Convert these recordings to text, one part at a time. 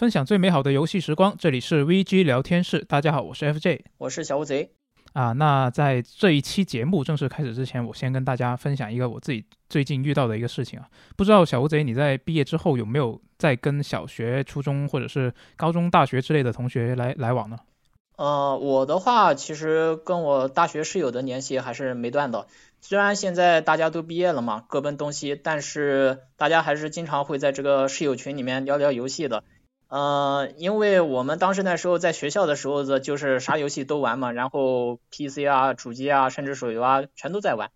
分享最美好的游戏时光，这里是 VG 聊天室。大家好，我是 FJ，我是小乌贼。啊，那在这一期节目正式开始之前，我先跟大家分享一个我自己最近遇到的一个事情啊。不知道小乌贼你在毕业之后有没有在跟小学、初中或者是高中、大学之类的同学来来往呢？呃，我的话其实跟我大学室友的联系还是没断的。虽然现在大家都毕业了嘛，各奔东西，但是大家还是经常会在这个室友群里面聊聊游戏的。呃，因为我们当时那时候在学校的时候的，就是啥游戏都玩嘛，然后 PC 啊、主机啊，甚至手游啊，全都在玩。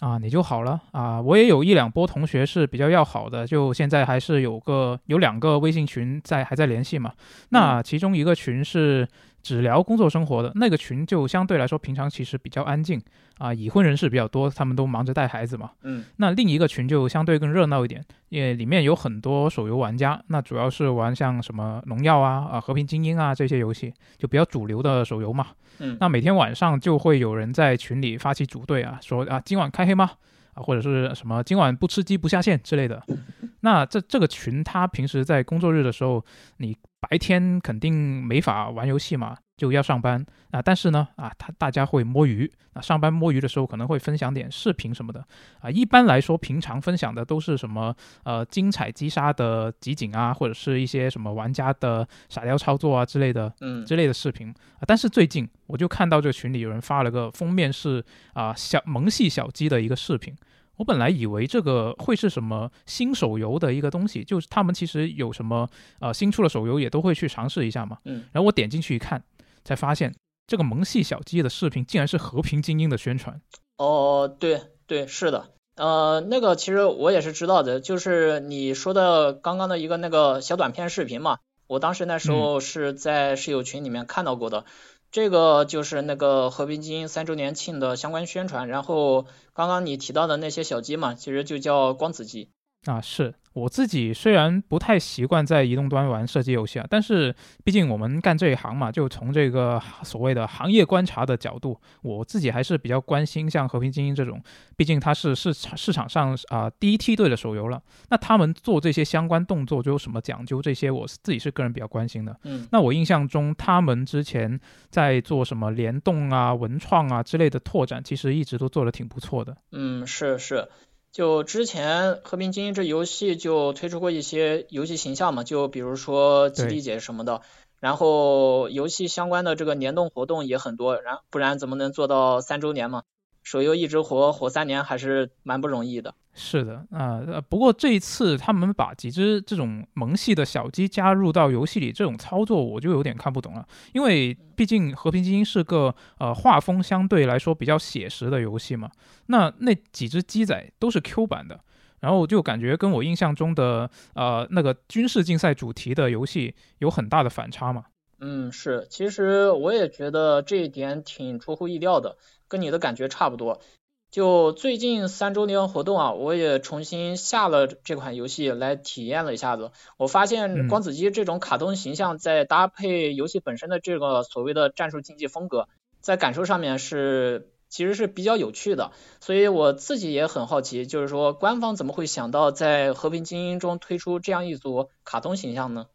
啊，你就好了啊！我也有一两波同学是比较要好的，就现在还是有个有两个微信群在还在联系嘛。那其中一个群是。只聊工作生活的那个群就相对来说平常其实比较安静啊，已婚人士比较多，他们都忙着带孩子嘛。嗯，那另一个群就相对更热闹一点，因为里面有很多手游玩家，那主要是玩像什么荣耀啊、啊和平精英啊这些游戏，就比较主流的手游嘛。嗯，那每天晚上就会有人在群里发起组队啊，说啊今晚开黑吗？啊或者是什么今晚不吃鸡不下线之类的。那这这个群他平时在工作日的时候，你。白天肯定没法玩游戏嘛，就要上班啊。但是呢，啊，他大家会摸鱼啊。上班摸鱼的时候可能会分享点视频什么的啊。一般来说，平常分享的都是什么呃精彩击杀的集锦啊，或者是一些什么玩家的傻雕操作啊之类的，嗯，之类的视频啊。但是最近我就看到这个群里有人发了个封面是啊小萌系小鸡的一个视频。我本来以为这个会是什么新手游的一个东西，就是他们其实有什么呃新出的手游也都会去尝试一下嘛。嗯。然后我点进去一看，才发现这个萌系小鸡的视频竟然是和平精英的宣传。哦，对对，是的。呃，那个其实我也是知道的，就是你说的刚刚的一个那个小短片视频嘛，我当时那时候是在室友群里面看到过的。这个就是那个和平精英三周年庆的相关宣传，然后刚刚你提到的那些小鸡嘛，其实就叫光子鸡。啊，是我自己虽然不太习惯在移动端玩射击游戏啊，但是毕竟我们干这一行嘛，就从这个所谓的行业观察的角度，我自己还是比较关心像和平精英这种，毕竟它是市场市场上啊第一梯队的手游了。那他们做这些相关动作就有什么讲究？这些我自己是个人比较关心的。嗯，那我印象中他们之前在做什么联动啊、文创啊之类的拓展，其实一直都做的挺不错的。嗯，是是。就之前《和平精英》这游戏就推出过一些游戏形象嘛，就比如说基地姐什么的，然后游戏相关的这个联动活动也很多，然不然怎么能做到三周年嘛？手游一直活活三年还是蛮不容易的。是的，啊，不过这一次他们把几只这种萌系的小鸡加入到游戏里，这种操作我就有点看不懂了。因为毕竟《和平精英》是个呃画风相对来说比较写实的游戏嘛，那那几只鸡仔都是 Q 版的，然后就感觉跟我印象中的呃那个军事竞赛主题的游戏有很大的反差嘛。嗯，是，其实我也觉得这一点挺出乎意料的。跟你的感觉差不多，就最近三周年活动啊，我也重新下了这款游戏来体验了一下子。我发现光子机这种卡通形象，在搭配游戏本身的这个所谓的战术竞技风格，在感受上面是其实是比较有趣的。所以我自己也很好奇，就是说官方怎么会想到在和平精英中推出这样一组卡通形象呢？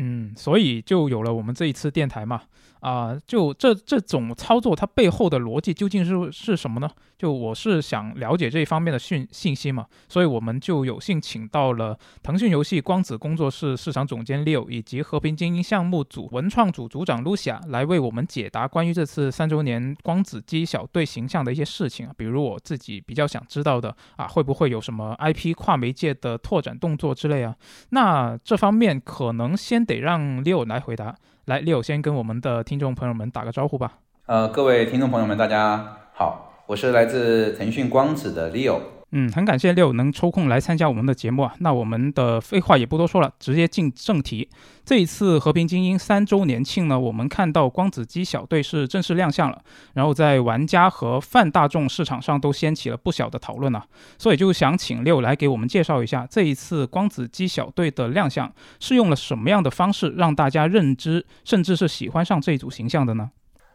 嗯，所以就有了我们这一次电台嘛。啊，就这这种操作，它背后的逻辑究竟是是什么呢？就我是想了解这一方面的讯信息嘛，所以我们就有幸请到了腾讯游戏光子工作室市场总监 Leo 以及和平精英项目组文创组组长 Lucia 来为我们解答关于这次三周年光子机小队形象的一些事情啊，比如我自己比较想知道的啊，会不会有什么 IP 跨媒介的拓展动作之类啊？那这方面可能先得让 Leo 来回答。来，Leo 先跟我们的听众朋友们打个招呼吧。呃，各位听众朋友们，大家好，我是来自腾讯光子的 Leo。嗯，很感谢六能抽空来参加我们的节目啊。那我们的废话也不多说了，直接进正题。这一次和平精英三周年庆呢，我们看到光子机小队是正式亮相了，然后在玩家和泛大众市场上都掀起了不小的讨论啊。所以就想请六来给我们介绍一下这一次光子机小队的亮相是用了什么样的方式让大家认知，甚至是喜欢上这一组形象的呢？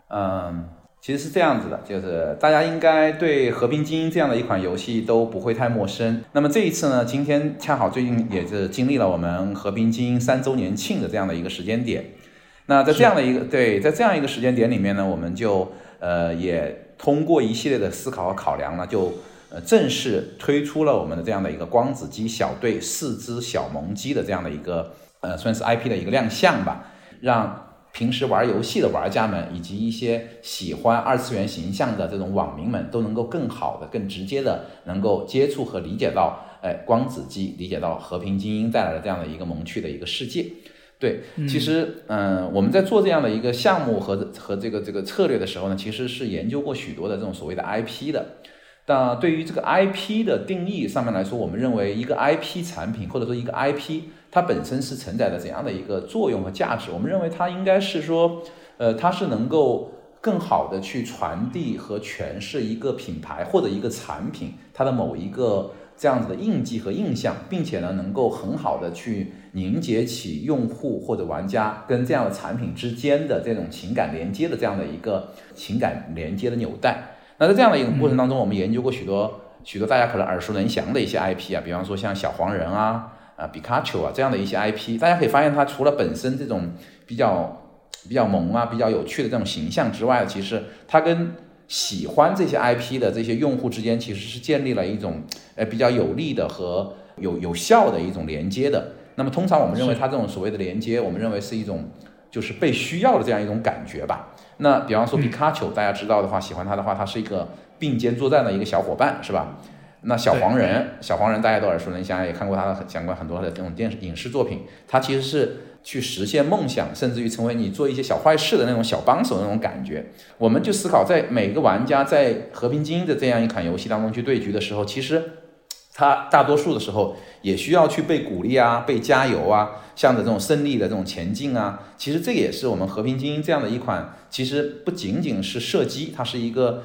嗯。其实是这样子的，就是大家应该对《和平精英》这样的一款游戏都不会太陌生。那么这一次呢，今天恰好最近也是经历了我们《和平精英》三周年庆的这样的一个时间点。那在这样的一个对，在这样一个时间点里面呢，我们就呃也通过一系列的思考和考量呢，就呃正式推出了我们的这样的一个光子机小队四只小萌鸡的这样的一个呃算是 IP 的一个亮相吧，让。平时玩游戏的玩家们，以及一些喜欢二次元形象的这种网民们，都能够更好的、更直接的能够接触和理解到，哎，光子机，理解到和平精英带来的这样的一个萌趣的一个世界。对，其实，嗯，我们在做这样的一个项目和和这个这个策略的时候呢，其实是研究过许多的这种所谓的 IP 的。但对于这个 IP 的定义上面来说，我们认为一个 IP 产品或者说一个 IP。它本身是承载着怎样的一个作用和价值？我们认为它应该是说，呃，它是能够更好的去传递和诠释一个品牌或者一个产品它的某一个这样子的印记和印象，并且呢，能够很好的去凝结起用户或者玩家跟这样的产品之间的这种情感连接的这样的一个情感连接的纽带。那在这样的一个过程当中，我们研究过许多许多大家可能耳熟能详的一些 IP 啊，比方说像小黄人啊。啊，比卡丘啊，这样的一些 IP，大家可以发现，它除了本身这种比较比较萌啊、比较有趣的这种形象之外，其实它跟喜欢这些 IP 的这些用户之间，其实是建立了一种呃比较有利的和有有效的一种连接的。那么通常我们认为，它这种所谓的连接，我们认为是一种就是被需要的这样一种感觉吧。那比方说皮卡丘，大家知道的话，喜欢它的话，它是一个并肩作战的一个小伙伴，是吧？那小黄人，小黄人大家都耳熟能详，也看过他的相关很多的这种电视影视作品。他其实是去实现梦想，甚至于成为你做一些小坏事的那种小帮手那种感觉。我们就思考，在每个玩家在和平精英的这样一款游戏当中去对局的时候，其实他大多数的时候也需要去被鼓励啊，被加油啊，向着这种胜利的这种前进啊。其实这也是我们和平精英这样的一款，其实不仅仅是射击，它是一个。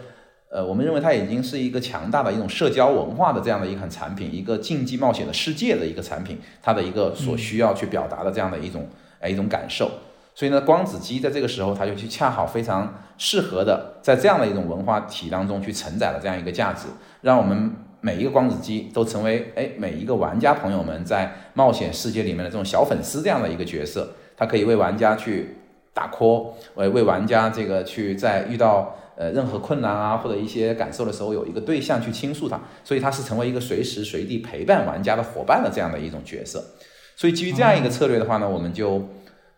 呃，我们认为它已经是一个强大的一种社交文化的这样的一款产品，一个竞技冒险的世界的一个产品，它的一个所需要去表达的这样的一种哎一种感受。所以呢，光子机在这个时候，它就去恰好非常适合的在这样的一种文化体当中去承载了这样一个价值，让我们每一个光子机都成为哎每一个玩家朋友们在冒险世界里面的这种小粉丝这样的一个角色，它可以为玩家去打 call，为为玩家这个去在遇到。呃，任何困难啊，或者一些感受的时候，有一个对象去倾诉它，所以它是成为一个随时随地陪伴玩家的伙伴的这样的一种角色。所以基于这样一个策略的话呢，我们就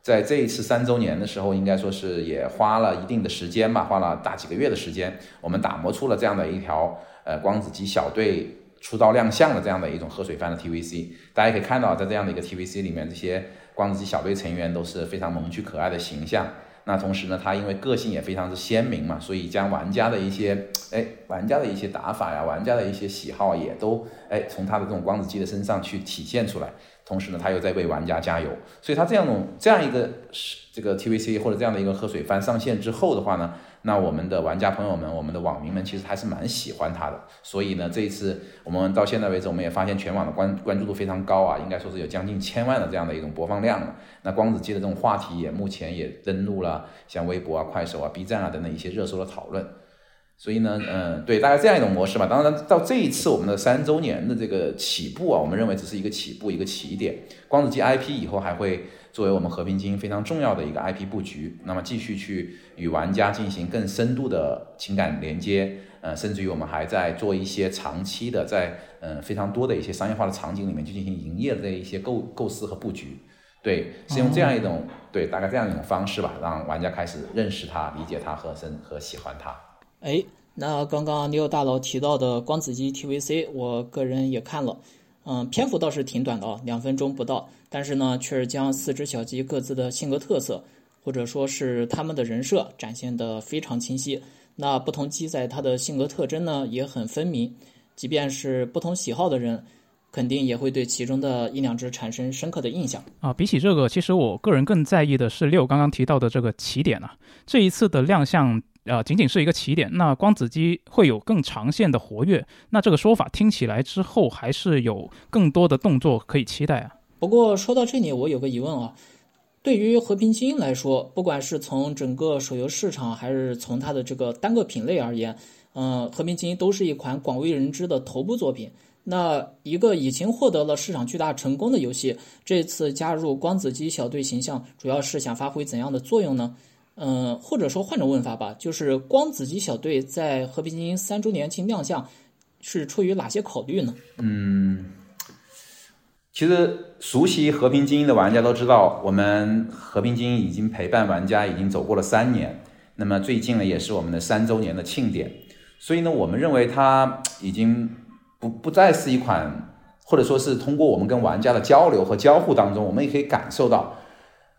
在这一次三周年的时候，应该说是也花了一定的时间吧，花了大几个月的时间，我们打磨出了这样的一条呃光子机小队出道亮相的这样的一种喝水番的 TVC。大家可以看到，在这样的一个 TVC 里面，这些光子机小队成员都是非常萌趣可爱的形象。那同时呢，他因为个性也非常之鲜明嘛，所以将玩家的一些哎，玩家的一些打法呀，玩家的一些喜好也都哎，从他的这种光子机的身上去体现出来。同时呢，他又在为玩家加油，所以他这样种这样一个是这个 TVC 或者这样的一个喝水番上线之后的话呢，那我们的玩家朋友们，我们的网民们其实还是蛮喜欢他的。所以呢，这一次我们到现在为止，我们也发现全网的关关注度非常高啊，应该说是有将近千万的这样的一种播放量了。那光子机的这种话题也目前也登录了像微博啊、快手啊、B 站啊等等一些热搜的讨论。所以呢，嗯，对，大概这样一种模式吧。当然，到这一次我们的三周年的这个起步啊，我们认为只是一个起步，一个起点。光子机 IP 以后还会作为我们和平精英非常重要的一个 IP 布局，那么继续去与玩家进行更深度的情感连接，呃，甚至于我们还在做一些长期的，在嗯非常多的一些商业化的场景里面去进行营业的一些构构思和布局。对，是用这样一种对大概这样一种方式吧，让玩家开始认识它、理解它和深和喜欢它。哎，那刚刚六大佬提到的光子机 TVC，我个人也看了，嗯，篇幅倒是挺短的啊，两分钟不到，但是呢，却是将四只小鸡各自的性格特色，或者说是他们的人设展现的非常清晰。那不同鸡仔它的性格特征呢也很分明，即便是不同喜好的人，肯定也会对其中的一两只产生深刻的印象啊。比起这个，其实我个人更在意的是六刚刚提到的这个起点啊，这一次的亮相。呃，仅仅是一个起点。那光子机会有更长线的活跃，那这个说法听起来之后还是有更多的动作可以期待啊。不过说到这里，我有个疑问啊，对于和平精英来说，不管是从整个手游市场，还是从它的这个单个品类而言，嗯，和平精英都是一款广为人知的头部作品。那一个已经获得了市场巨大成功的游戏，这次加入光子机小队形象，主要是想发挥怎样的作用呢？嗯，或者说换种问法吧，就是光子机小队在和平精英三周年庆亮相，是出于哪些考虑呢？嗯，其实熟悉和平精英的玩家都知道，我们和平精英已经陪伴玩家已经走过了三年，那么最近呢也是我们的三周年的庆典，所以呢，我们认为它已经。不不再是一款，或者说是通过我们跟玩家的交流和交互当中，我们也可以感受到，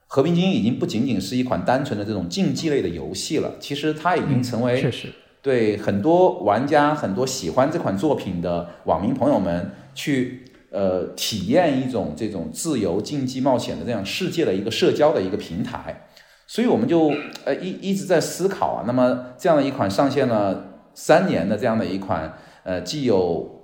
和平精英已经不仅仅是一款单纯的这种竞技类的游戏了，其实它已经成为确实对很多玩家、很多喜欢这款作品的网民朋友们去呃体验一种这种自由竞技冒险的这样世界的一个社交的一个平台，所以我们就呃一一直在思考啊，那么这样的一款上线了三年的这样的一款呃既有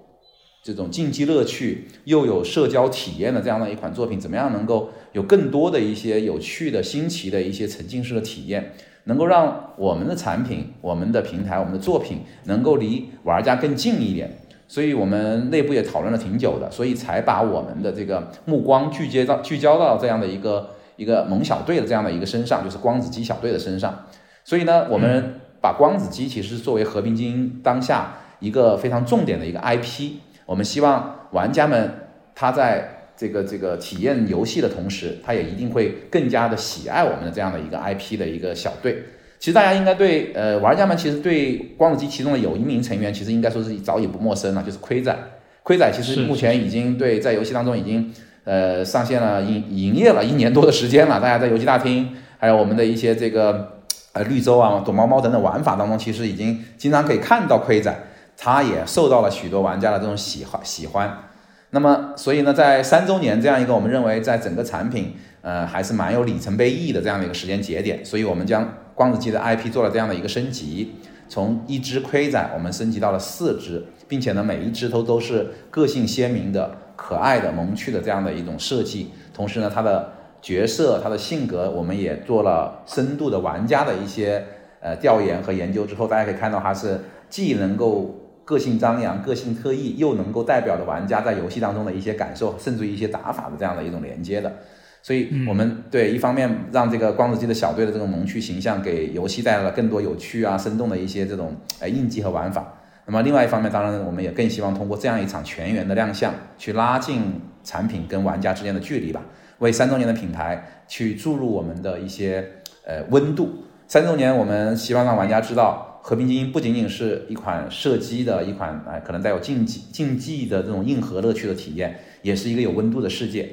这种竞技乐趣又有社交体验的这样的一款作品，怎么样能够有更多的一些有趣的新奇的一些沉浸式的体验，能够让我们的产品、我们的平台、我们的作品能够离玩家更近一点？所以我们内部也讨论了挺久的，所以才把我们的这个目光聚焦到聚焦到这样的一个一个萌小队的这样的一个身上，就是光子机小队的身上。所以呢，我们把光子机其实作为和平精英当下一个非常重点的一个 IP。我们希望玩家们他在这个这个体验游戏的同时，他也一定会更加的喜爱我们的这样的一个 IP 的一个小队。其实大家应该对呃玩家们其实对光子机其中的有一名成员，其实应该说是早已不陌生了，就是盔仔。盔仔其实目前已经对在游戏当中已经呃上线了营营业了一年多的时间了。大家在游戏大厅还有我们的一些这个呃绿洲啊、躲猫猫等等玩法当中，其实已经经常可以看到盔仔。他也受到了许多玩家的这种喜欢喜欢，那么所以呢，在三周年这样一个我们认为在整个产品呃还是蛮有里程碑意义的这样的一个时间节点，所以我们将光子机的 IP 做了这样的一个升级，从一只盔仔我们升级到了四只，并且呢每一只都都是个性鲜明的、可爱的、萌趣的这样的一种设计，同时呢它的角色、它的性格我们也做了深度的玩家的一些呃调研和研究之后，大家可以看到它是既能够个性张扬、个性特异，又能够代表的玩家在游戏当中的一些感受，甚至于一些打法的这样的一种连接的，所以我们对一方面让这个光子机的小队的这种萌趣形象给游戏带来了更多有趣啊、生动的一些这种呃印记和玩法。那么另外一方面，当然我们也更希望通过这样一场全员的亮相，去拉近产品跟玩家之间的距离吧，为三周年的品牌去注入我们的一些呃温度。三周年，我们希望让玩家知道。和平精英不仅仅是一款射击的一款，哎，可能带有竞技竞技的这种硬核乐趣的体验，也是一个有温度的世界。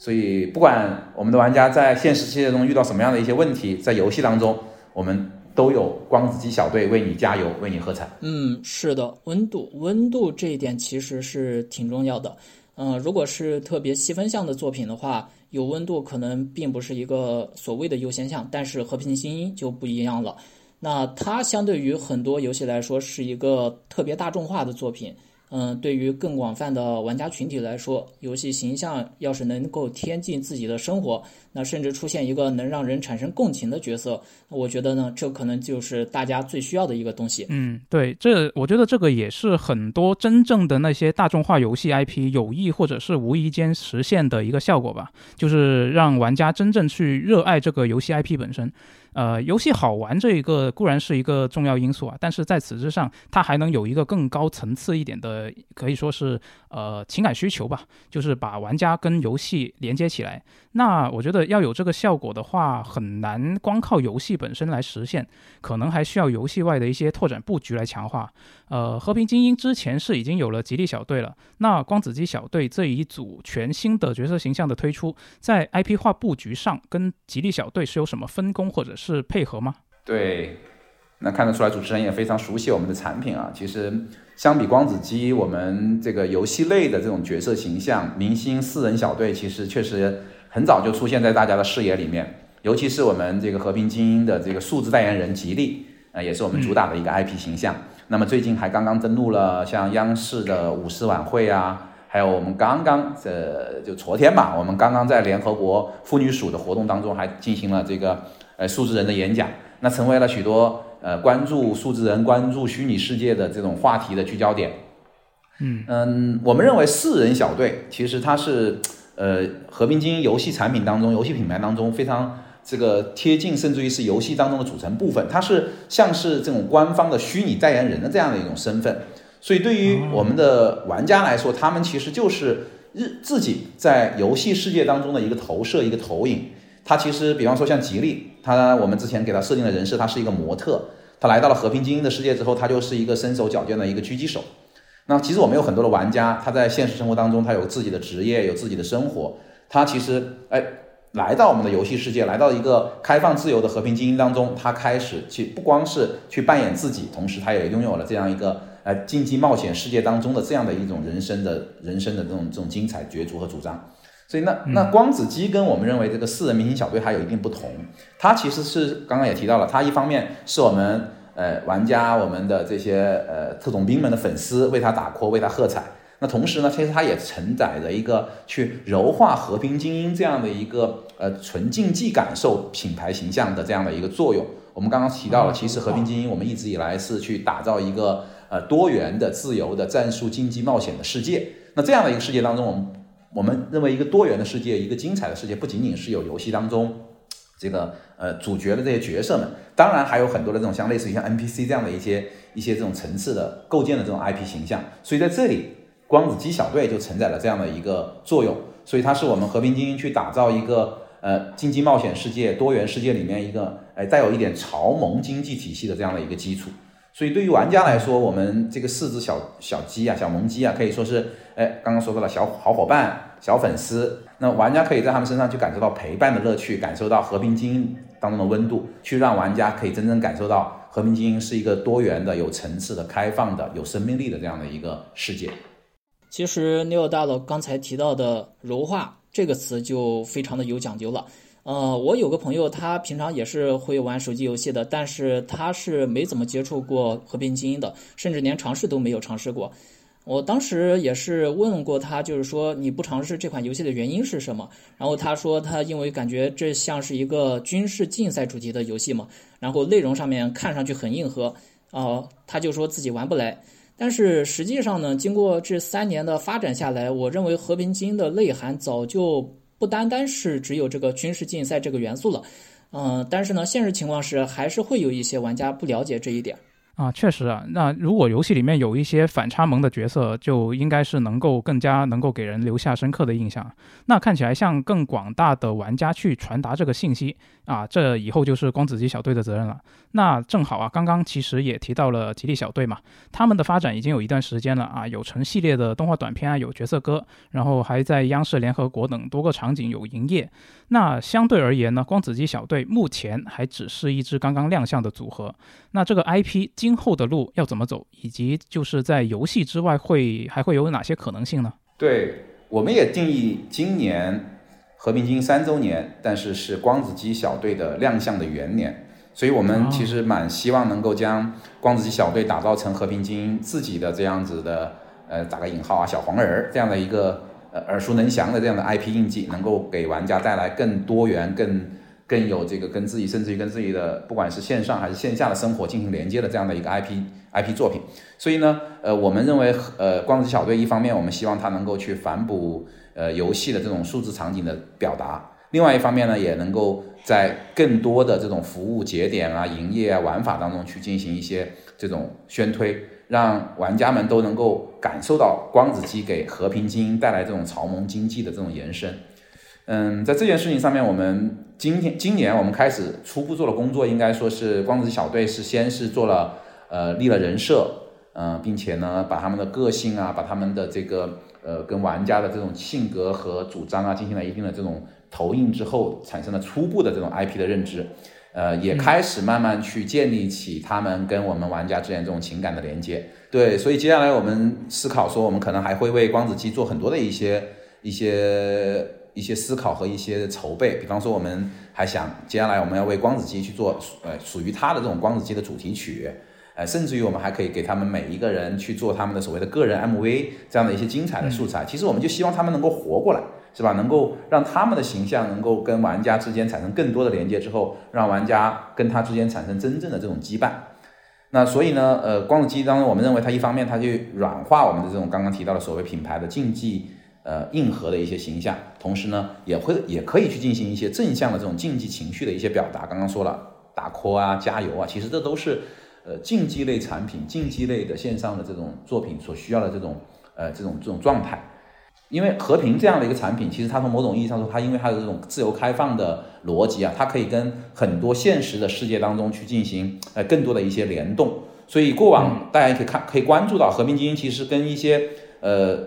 所以，不管我们的玩家在现实世界中遇到什么样的一些问题，在游戏当中，我们都有光子机小队为你加油，为你喝彩。嗯，是的，温度，温度这一点其实是挺重要的。嗯，如果是特别细分项的作品的话，有温度可能并不是一个所谓的优先项，但是和平精英就不一样了。那它相对于很多游戏来说是一个特别大众化的作品，嗯，对于更广泛的玩家群体来说，游戏形象要是能够贴近自己的生活，那甚至出现一个能让人产生共情的角色，我觉得呢，这可能就是大家最需要的一个东西。嗯，对，这我觉得这个也是很多真正的那些大众化游戏 IP 有意或者是无意间实现的一个效果吧，就是让玩家真正去热爱这个游戏 IP 本身。呃，游戏好玩这一个固然是一个重要因素啊，但是在此之上，它还能有一个更高层次一点的，可以说是呃情感需求吧，就是把玩家跟游戏连接起来。那我觉得要有这个效果的话，很难光靠游戏本身来实现，可能还需要游戏外的一些拓展布局来强化。呃，和平精英之前是已经有了吉利小队了，那光子机小队这一组全新的角色形象的推出，在 IP 化布局上跟吉利小队是有什么分工或者是配合吗？对，那看得出来主持人也非常熟悉我们的产品啊。其实相比光子机，我们这个游戏类的这种角色形象，明星四人小队其实确实。很早就出现在大家的视野里面，尤其是我们这个和平精英的这个数字代言人吉利，呃，也是我们主打的一个 IP 形象。那么最近还刚刚登陆了像央视的五四晚会啊，还有我们刚刚呃就昨天吧，我们刚刚在联合国妇女署的活动当中还进行了这个呃数字人的演讲，那成为了许多呃关注数字人、关注虚拟世界的这种话题的聚焦点。嗯嗯，我们认为四人小队其实它是呃和平精英游戏产品当中、游戏品牌当中非常这个贴近，甚至于是游戏当中的组成部分。它是像是这种官方的虚拟代言人的这样的一种身份。所以对于我们的玩家来说，他们其实就是日自己在游戏世界当中的一个投射、一个投影。他其实，比方说像吉利，他我们之前给他设定的人设，他是一个模特。他来到了和平精英的世界之后，他就是一个身手矫健的一个狙击手。那其实我们有很多的玩家，他在现实生活当中，他有自己的职业，有自己的生活。他其实哎，来到我们的游戏世界，来到一个开放自由的和平精英当中，他开始去不光是去扮演自己，同时他也拥有了这样一个。呃，竞技冒险世界当中的这样的一种人生的人生的这种这种精彩角逐和主张，所以那那光子机跟我们认为这个四人明星小队还有一定不同，它其实是刚刚也提到了，它一方面是我们呃玩家我们的这些呃特种兵们的粉丝为他打 call 为他喝彩，那同时呢，其实它也承载着一个去柔化和平精英这样的一个呃纯竞技感受品牌形象的这样的一个作用。我们刚刚提到了，其实和平精英我们一直以来是去打造一个。呃，多元的、自由的战术竞技冒险的世界。那这样的一个世界当中，我们我们认为一个多元的世界，一个精彩的世界，不仅仅是有游戏当中这个呃主角的这些角色们，当然还有很多的这种像类似于像 NPC 这样的一些一些这种层次的构建的这种 IP 形象。所以在这里，光子鸡小队就承载了这样的一个作用。所以它是我们和平精英去打造一个呃竞技冒险世界、多元世界里面一个哎带有一点潮盟经济体系的这样的一个基础。所以对于玩家来说，我们这个四只小小鸡啊，小萌鸡啊，可以说是，哎，刚刚说到了小好伙伴、小粉丝。那玩家可以在他们身上去感受到陪伴的乐趣，感受到和平精英当中的温度，去让玩家可以真正感受到和平精英是一个多元的、有层次的、开放的、有生命力的这样的一个世界。其实 Neil 大佬刚才提到的“柔化”这个词就非常的有讲究了。呃，我有个朋友，他平常也是会玩手机游戏的，但是他是没怎么接触过《和平精英》的，甚至连尝试都没有尝试过。我当时也是问过他，就是说你不尝试这款游戏的原因是什么？然后他说他因为感觉这像是一个军事竞赛主题的游戏嘛，然后内容上面看上去很硬核，哦，他就说自己玩不来。但是实际上呢，经过这三年的发展下来，我认为《和平精英》的内涵早就。不单单是只有这个军事竞赛这个元素了，嗯，但是呢，现实情况是还是会有一些玩家不了解这一点。啊，确实啊，那如果游戏里面有一些反差萌的角色，就应该是能够更加能够给人留下深刻的印象。那看起来像更广大的玩家去传达这个信息啊，这以后就是光子机小队的责任了。那正好啊，刚刚其实也提到了吉利小队嘛，他们的发展已经有一段时间了啊，有成系列的动画短片啊，有角色歌，然后还在央视、联合国等多个场景有营业。那相对而言呢，光子机小队目前还只是一支刚刚亮相的组合。那这个 IP 今后的路要怎么走，以及就是在游戏之外会还会有哪些可能性呢？对，我们也定义今年和平精英三周年，但是是光子机小队的亮相的元年，所以我们其实蛮希望能够将光子机小队打造成和平精英自己的这样子的，呃，打个引号啊，小黄人儿这样的一个。呃，耳熟能详的这样的 IP 印记，能够给玩家带来更多元、更更有这个跟自己，甚至于跟自己的不管是线上还是线下的生活进行连接的这样的一个 IP IP 作品。所以呢，呃，我们认为，呃，光子小队一方面我们希望它能够去反哺呃游戏的这种数字场景的表达，另外一方面呢，也能够在更多的这种服务节点啊、营业啊、玩法当中去进行一些这种宣推。让玩家们都能够感受到光子机给和平精英带来这种潮盟经济的这种延伸。嗯，在这件事情上面，我们今天今年我们开始初步做了工作，应该说是光子小队是先是做了呃立了人设，嗯，并且呢把他们的个性啊，把他们的这个呃跟玩家的这种性格和主张啊进行了一定的这种投影之后，产生了初步的这种 IP 的认知。呃，也开始慢慢去建立起他们跟我们玩家之间这种情感的连接。对，所以接下来我们思考说，我们可能还会为光子机做很多的一些一些一些思考和一些筹备。比方说，我们还想接下来我们要为光子机去做呃属于它的这种光子机的主题曲。呃，甚至于我们还可以给他们每一个人去做他们的所谓的个人 MV 这样的一些精彩的素材。其实我们就希望他们能够活过来，是吧？能够让他们的形象能够跟玩家之间产生更多的连接之后，让玩家跟他之间产生真正的这种羁绊。那所以呢，呃，光子机当中，我们认为它一方面它去软化我们的这种刚刚提到的所谓品牌的竞技呃硬核的一些形象，同时呢，也会也可以去进行一些正向的这种竞技情绪的一些表达。刚刚说了打 call 啊，加油啊，其实这都是。呃，竞技类产品、竞技类的线上的这种作品所需要的这种呃这种这种状态，因为和平这样的一个产品，其实它从某种意义上说，它因为它的这种自由开放的逻辑啊，它可以跟很多现实的世界当中去进行呃更多的一些联动。所以过往大家也可以看，可以关注到和平精英其实跟一些呃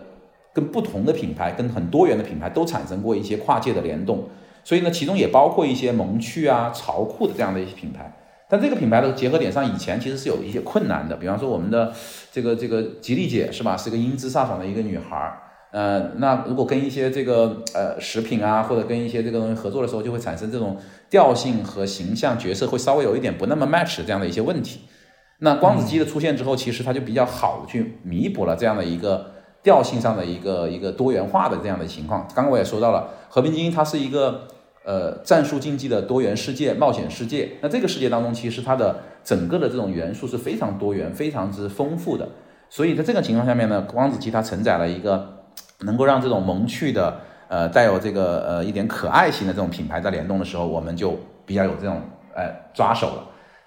跟不同的品牌、跟很多元的品牌都产生过一些跨界的联动。所以呢，其中也包括一些萌趣啊、潮酷的这样的一些品牌。但这个品牌的结合点上，以前其实是有一些困难的。比方说，我们的这个这个吉利姐是吧，是个英姿飒爽的一个女孩儿。呃，那如果跟一些这个呃食品啊，或者跟一些这个东西合作的时候，就会产生这种调性和形象角色会稍微有一点不那么 match 这样的一些问题。那光子机的出现之后，其实它就比较好的去弥补了这样的一个调性上的一个一个多元化的这样的情况。刚刚我也说到了，和平精英它是一个。呃，战术竞技的多元世界、冒险世界，那这个世界当中，其实它的整个的这种元素是非常多元、非常之丰富的。所以在这个情况下面呢，光子机它承载了一个 能够让这种萌趣的、呃，带有这个呃一点可爱型的这种品牌在联动的时候，我们就比较有这种呃抓手了。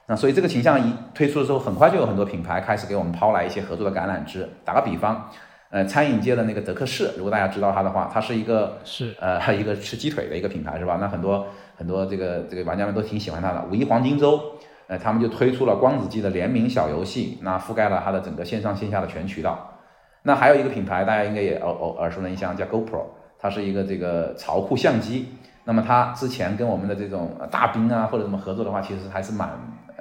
那所以这个形象一推出的时候，很快就有很多品牌开始给我们抛来一些合作的橄榄枝。打个比方。呃，餐饮界的那个德克士，如果大家知道它的话，它是一个是呃 一个吃鸡腿的一个品牌，是吧？那很多很多这个这个玩家们都挺喜欢它的。五一黄金周，呃，他们就推出了光子机的联名小游戏，那覆盖了它的整个线上线下的全渠道。那还有一个品牌，大家应该也耳耳耳熟能详，叫 GoPro，它是一个这个潮酷相机。那么它之前跟我们的这种大兵啊或者什么合作的话，其实还是蛮。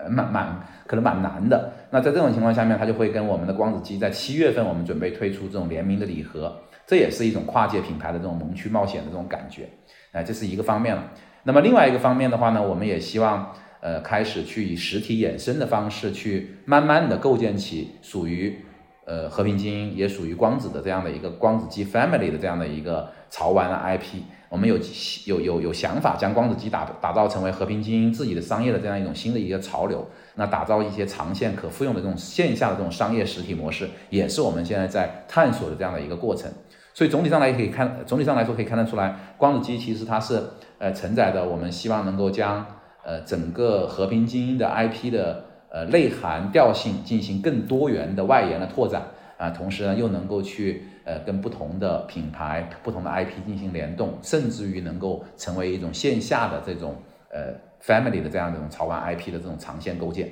蛮蛮可能蛮难的。那在这种情况下面，他就会跟我们的光子机在七月份，我们准备推出这种联名的礼盒，这也是一种跨界品牌的这种萌趣冒险的这种感觉。哎，这是一个方面了。那么另外一个方面的话呢，我们也希望呃开始去以实体衍生的方式去慢慢的构建起属于呃和平精英也属于光子的这样的一个光子机 family 的这样的一个潮玩的 IP。我们有有有有想法将光子机打打造成为和平精英自己的商业的这样一种新的一个潮流，那打造一些长线可复用的这种线下的这种商业实体模式，也是我们现在在探索的这样的一个过程。所以总体上来可以看，总体上来说可以看得出来，光子机其实它是呃承载的我们希望能够将呃整个和平精英的 IP 的呃内涵调性进行更多元的外延的拓展啊，同时呢又能够去。呃，跟不同的品牌、不同的 IP 进行联动，甚至于能够成为一种线下的这种呃 family 的这样的一种潮玩 IP 的这种长线构建，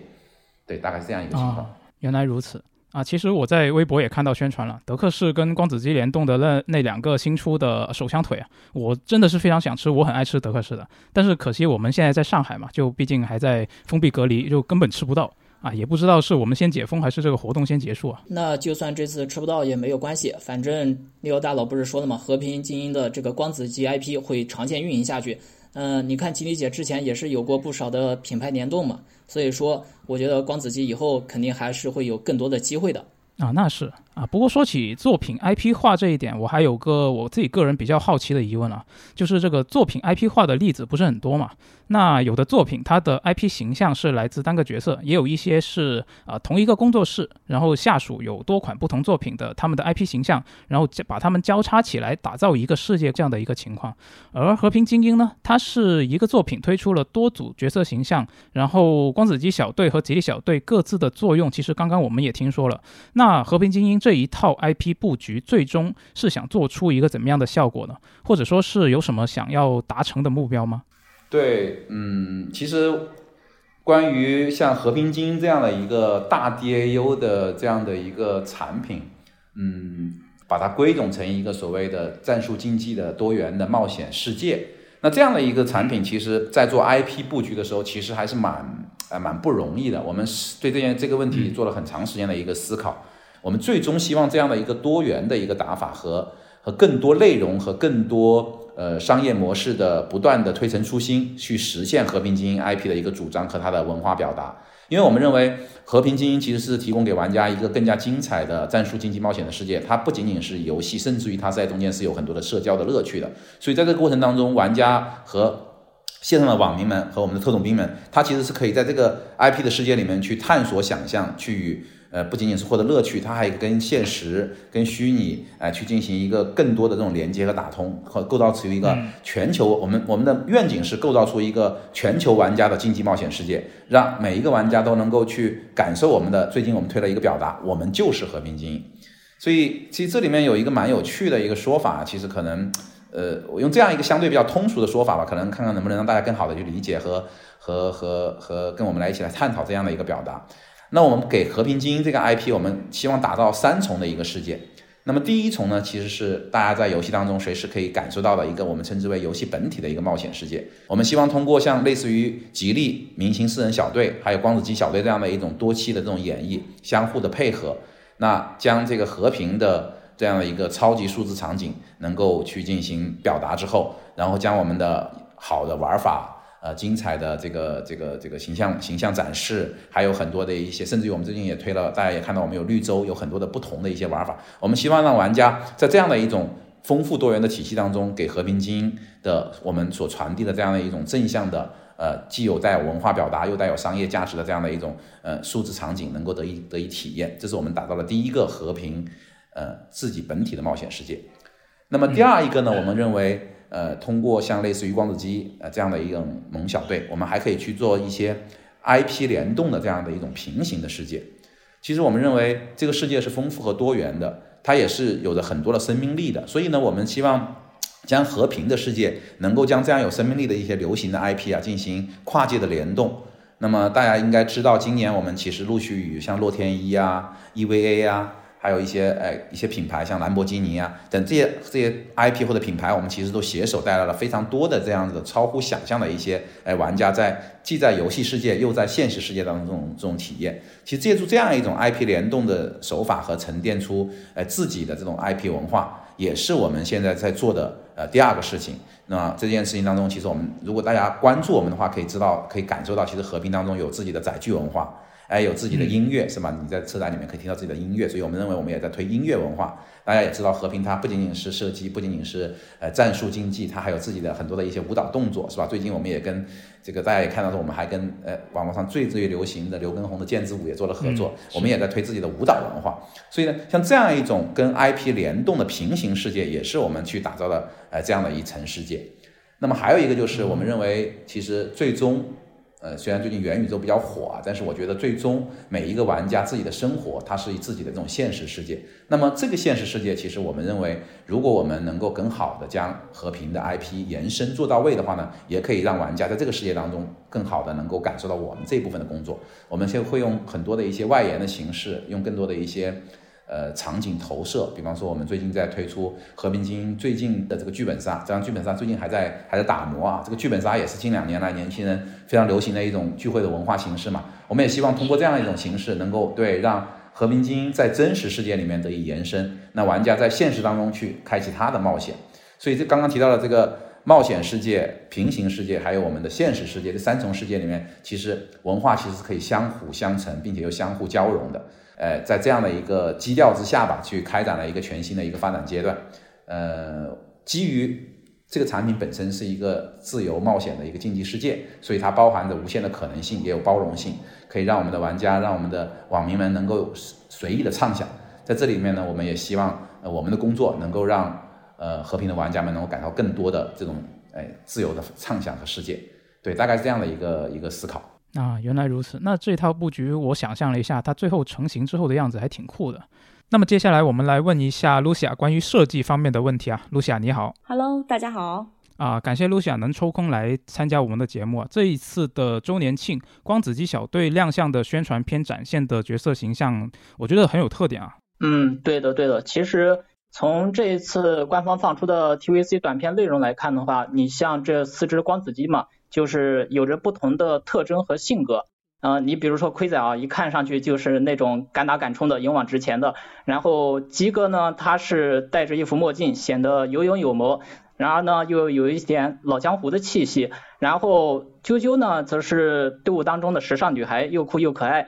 对，大概是这样一个情况。原来如此啊！其实我在微博也看到宣传了，德克士跟光子机联动的那那两个新出的手枪腿啊，我真的是非常想吃，我很爱吃德克士的，但是可惜我们现在在上海嘛，就毕竟还在封闭隔离，就根本吃不到。啊，也不知道是我们先解封还是这个活动先结束啊？那就算这次吃不到也没有关系，反正六大佬不是说了吗？和平精英的这个光子机 IP 会长线运营下去。嗯，你看吉利姐之前也是有过不少的品牌联动嘛，所以说我觉得光子机以后肯定还是会有更多的机会的。啊，那是啊。不过说起作品 IP 化这一点，我还有个我自己个人比较好奇的疑问啊，就是这个作品 IP 化的例子不是很多嘛？那有的作品它的 IP 形象是来自单个角色，也有一些是啊同一个工作室，然后下属有多款不同作品的他们的 IP 形象，然后把它们交叉起来打造一个世界这样的一个情况。而和平精英呢，它是一个作品推出了多组角色形象，然后光子机小队和吉利小队各自的作用，其实刚刚我们也听说了。那和平精英这一套 IP 布局，最终是想做出一个怎么样的效果呢？或者说是有什么想要达成的目标吗？对，嗯，其实关于像和平精英这样的一个大 DAU 的这样的一个产品，嗯，把它归总成一个所谓的战术竞技的多元的冒险世界，那这样的一个产品，其实在做 IP 布局的时候，其实还是蛮呃蛮不容易的。我们是对这件这个问题做了很长时间的一个思考，我们最终希望这样的一个多元的一个打法和和更多内容和更多。呃，商业模式的不断的推陈出新，去实现和平精英 IP 的一个主张和它的文化表达。因为我们认为和平精英其实是提供给玩家一个更加精彩的战术竞技冒险的世界，它不仅仅是游戏，甚至于它在中间是有很多的社交的乐趣的。所以在这个过程当中，玩家和线上的网民们和我们的特种兵们，他其实是可以在这个 IP 的世界里面去探索、想象，去呃不仅仅是获得乐趣，它还跟现实、跟虚拟哎去进行一个更多的这种连接和打通，和构造出一个全球。我们我们的愿景是构造出一个全球玩家的竞技冒险世界，让每一个玩家都能够去感受我们的。最近我们推了一个表达，我们就是和平精英。所以其实这里面有一个蛮有趣的一个说法，其实可能。呃，我用这样一个相对比较通俗的说法吧，可能看看能不能让大家更好的去理解和和和和跟我们来一起来探讨这样的一个表达。那我们给和平精英这个 IP，我们希望打造三重的一个世界。那么第一重呢，其实是大家在游戏当中随时可以感受到的一个我们称之为游戏本体的一个冒险世界。我们希望通过像类似于吉利明星四人小队，还有光子机小队这样的一种多期的这种演绎，相互的配合，那将这个和平的。这样的一个超级数字场景能够去进行表达之后，然后将我们的好的玩法，呃，精彩的这个这个这个形象形象展示，还有很多的一些，甚至于我们最近也推了，大家也看到我们有绿洲，有很多的不同的一些玩法。我们希望让玩家在这样的一种丰富多元的体系当中，给和平精英的我们所传递的这样的一种正向的，呃，既有带有文化表达，又带有商业价值的这样的一种呃数字场景，能够得以得以体验。这是我们打造的第一个和平。呃，自己本体的冒险世界。那么第二一个呢，我们认为，呃，通过像类似于光子机呃这样的一种萌小队，我们还可以去做一些 IP 联动的这样的一种平行的世界。其实我们认为这个世界是丰富和多元的，它也是有着很多的生命力的。所以呢，我们希望将和平的世界能够将这样有生命力的一些流行的 IP 啊进行跨界的联动。那么大家应该知道，今年我们其实陆续与像洛天依啊、EVA 啊。还有一些呃一些品牌，像兰博基尼啊等这些这些 IP 或者品牌，我们其实都携手带来了非常多的这样子的超乎想象的一些哎玩家在既在游戏世界又在现实世界当中这种这种体验。其实借助这样一种 IP 联动的手法和沉淀出哎自己的这种 IP 文化，也是我们现在在做的呃第二个事情。那这件事情当中，其实我们如果大家关注我们的话，可以知道可以感受到，其实和平当中有自己的载具文化。哎，有自己的音乐是吧？你在车展里面可以听到自己的音乐，所以我们认为我们也在推音乐文化。大家也知道，和平它不仅仅是射击，不仅仅是呃战术竞技，它还有自己的很多的一些舞蹈动作，是吧？最近我们也跟这个大家也看到说，我们还跟呃网络上最最流行的刘畊宏的毽子舞也做了合作，我们也在推自己的舞蹈文化。所以呢，像这样一种跟 IP 联动的平行世界，也是我们去打造的呃这样的一层世界。那么还有一个就是，我们认为其实最终。呃，虽然最近元宇宙比较火啊，但是我觉得最终每一个玩家自己的生活，它是以自己的这种现实世界。那么这个现实世界，其实我们认为，如果我们能够更好的将和平的 IP 延伸做到位的话呢，也可以让玩家在这个世界当中更好的能够感受到我们这一部分的工作。我们现在会用很多的一些外延的形式，用更多的一些。呃，场景投射，比方说我们最近在推出《和平精英》最近的这个剧本杀，这张剧本杀最近还在还在打磨啊。这个剧本杀也是近两年来年轻人非常流行的一种聚会的文化形式嘛。我们也希望通过这样一种形式，能够对让《和平精英》在真实世界里面得以延伸，那玩家在现实当中去开启他的冒险。所以这刚刚提到的这个冒险世界、平行世界，还有我们的现实世界这三重世界里面，其实文化其实是可以相辅相成，并且又相互交融的。呃，在这样的一个基调之下吧，去开展了一个全新的一个发展阶段。呃，基于这个产品本身是一个自由冒险的一个竞技世界，所以它包含着无限的可能性，也有包容性，可以让我们的玩家、让我们的网民们能够随意的畅想。在这里面呢，我们也希望呃我们的工作能够让呃和平的玩家们能够感到更多的这种哎自由的畅想和世界。对，大概是这样的一个一个思考。啊，原来如此。那这套布局，我想象了一下，它最后成型之后的样子还挺酷的。那么接下来我们来问一下露西亚关于设计方面的问题啊。露西亚你好，Hello，大家好。啊，感谢露西亚能抽空来参加我们的节目啊。这一次的周年庆，光子机小队亮相的宣传片展现的角色形象，我觉得很有特点啊。嗯，对的，对的。其实从这一次官方放出的 TVC 短片内容来看的话，你像这四只光子机嘛。就是有着不同的特征和性格，啊，你比如说盔仔啊，一看上去就是那种敢打敢冲的、勇往直前的。然后吉哥呢，他是戴着一副墨镜，显得有勇有谋。然而呢又有一点老江湖的气息。然后啾啾呢则是队伍当中的时尚女孩，又酷又可爱。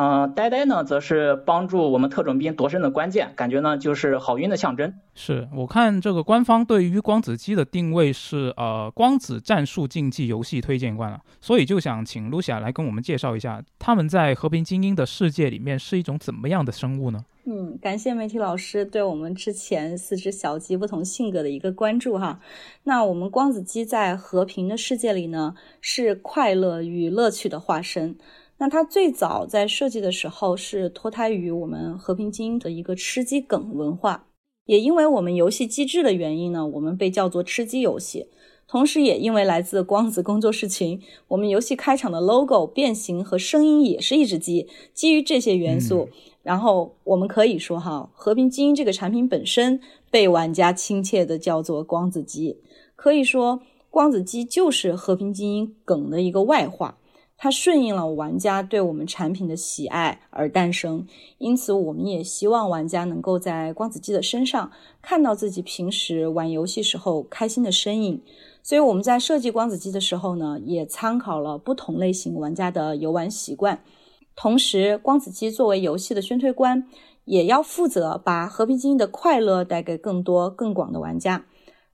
嗯，呆呆呢，则是帮助我们特种兵夺胜的关键，感觉呢就是好运的象征。是我看这个官方对于光子机的定位是呃光子战术竞技游戏推荐官了，所以就想请露夏来跟我们介绍一下，他们在和平精英的世界里面是一种怎么样的生物呢？嗯，感谢媒体老师对我们之前四只小鸡不同性格的一个关注哈。那我们光子鸡在和平的世界里呢，是快乐与乐趣的化身。那它最早在设计的时候是脱胎于我们和平精英的一个吃鸡梗文化，也因为我们游戏机制的原因呢，我们被叫做吃鸡游戏。同时，也因为来自光子工作室群，我们游戏开场的 logo 变形和声音也是一只鸡。基于这些元素，然后我们可以说哈，和平精英这个产品本身被玩家亲切的叫做光子鸡。可以说，光子鸡就是和平精英梗的一个外化。它顺应了玩家对我们产品的喜爱而诞生，因此我们也希望玩家能够在光子机的身上看到自己平时玩游戏时候开心的身影。所以我们在设计光子机的时候呢，也参考了不同类型玩家的游玩习惯。同时，光子机作为游戏的宣推官，也要负责把和平精英的快乐带给更多更广的玩家。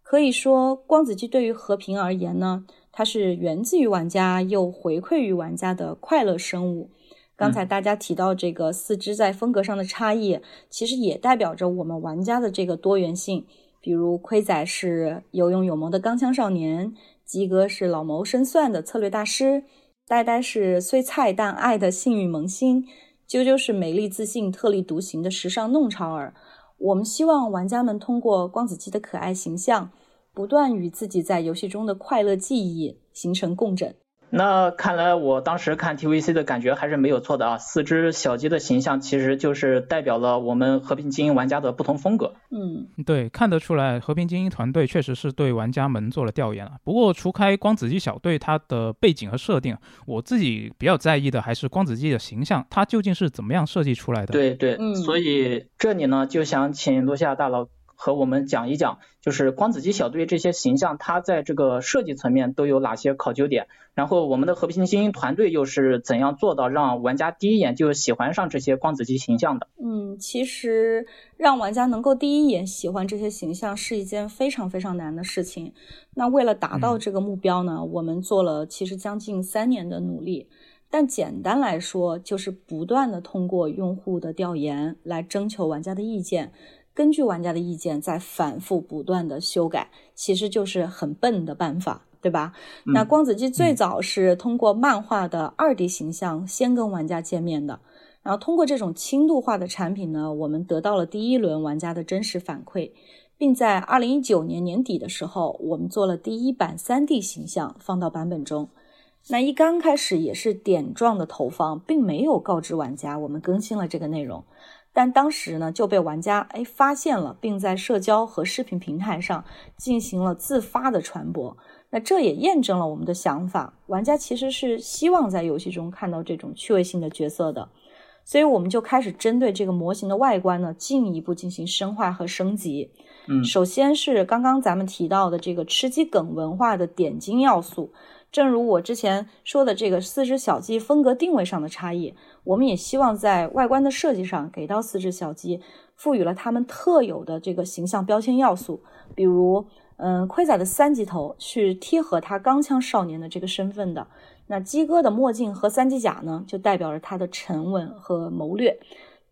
可以说，光子机对于和平而言呢。它是源自于玩家又回馈于玩家的快乐生物。刚才大家提到这个四肢在风格上的差异，其实也代表着我们玩家的这个多元性。比如盔仔是有勇有谋的钢枪少年，鸡哥是老谋深算的策略大师，呆呆是虽菜但爱的幸运萌新，啾啾是美丽自信、特立独行的时尚弄潮儿。我们希望玩家们通过光子鸡的可爱形象。不断与自己在游戏中的快乐记忆形成共振。那看来我当时看 TVC 的感觉还是没有错的啊！四只小鸡的形象其实就是代表了我们和平精英玩家的不同风格。嗯，对，看得出来和平精英团队确实是对玩家们做了调研了。不过除开光子鸡小队它的背景和设定，我自己比较在意的还是光子鸡的形象，它究竟是怎么样设计出来的？对对，所以这里呢就想请罗夏大佬。和我们讲一讲，就是光子机小队这些形象，它在这个设计层面都有哪些考究点？然后我们的和平精英团队又是怎样做到让玩家第一眼就喜欢上这些光子机形象的？嗯，其实让玩家能够第一眼喜欢这些形象是一件非常非常难的事情。那为了达到这个目标呢，我们做了其实将近三年的努力。但简单来说，就是不断的通过用户的调研来征求玩家的意见。根据玩家的意见，再反复不断的修改，其实就是很笨的办法，对吧？那光子机最早是通过漫画的二 D 形象先跟玩家见面的，然后通过这种轻度化的产品呢，我们得到了第一轮玩家的真实反馈，并在二零一九年年底的时候，我们做了第一版三 D 形象放到版本中。那一刚开始也是点状的投放，并没有告知玩家我们更新了这个内容。但当时呢，就被玩家哎发现了，并在社交和视频平台上进行了自发的传播。那这也验证了我们的想法，玩家其实是希望在游戏中看到这种趣味性的角色的。所以我们就开始针对这个模型的外观呢，进一步进行深化和升级。嗯，首先是刚刚咱们提到的这个吃鸡梗文化的点睛要素。正如我之前说的，这个四只小鸡风格定位上的差异，我们也希望在外观的设计上给到四只小鸡赋予了它们特有的这个形象标签要素。比如，嗯，盔仔的三级头是贴合他钢枪少年的这个身份的。那鸡哥的墨镜和三级甲呢，就代表着他的沉稳和谋略。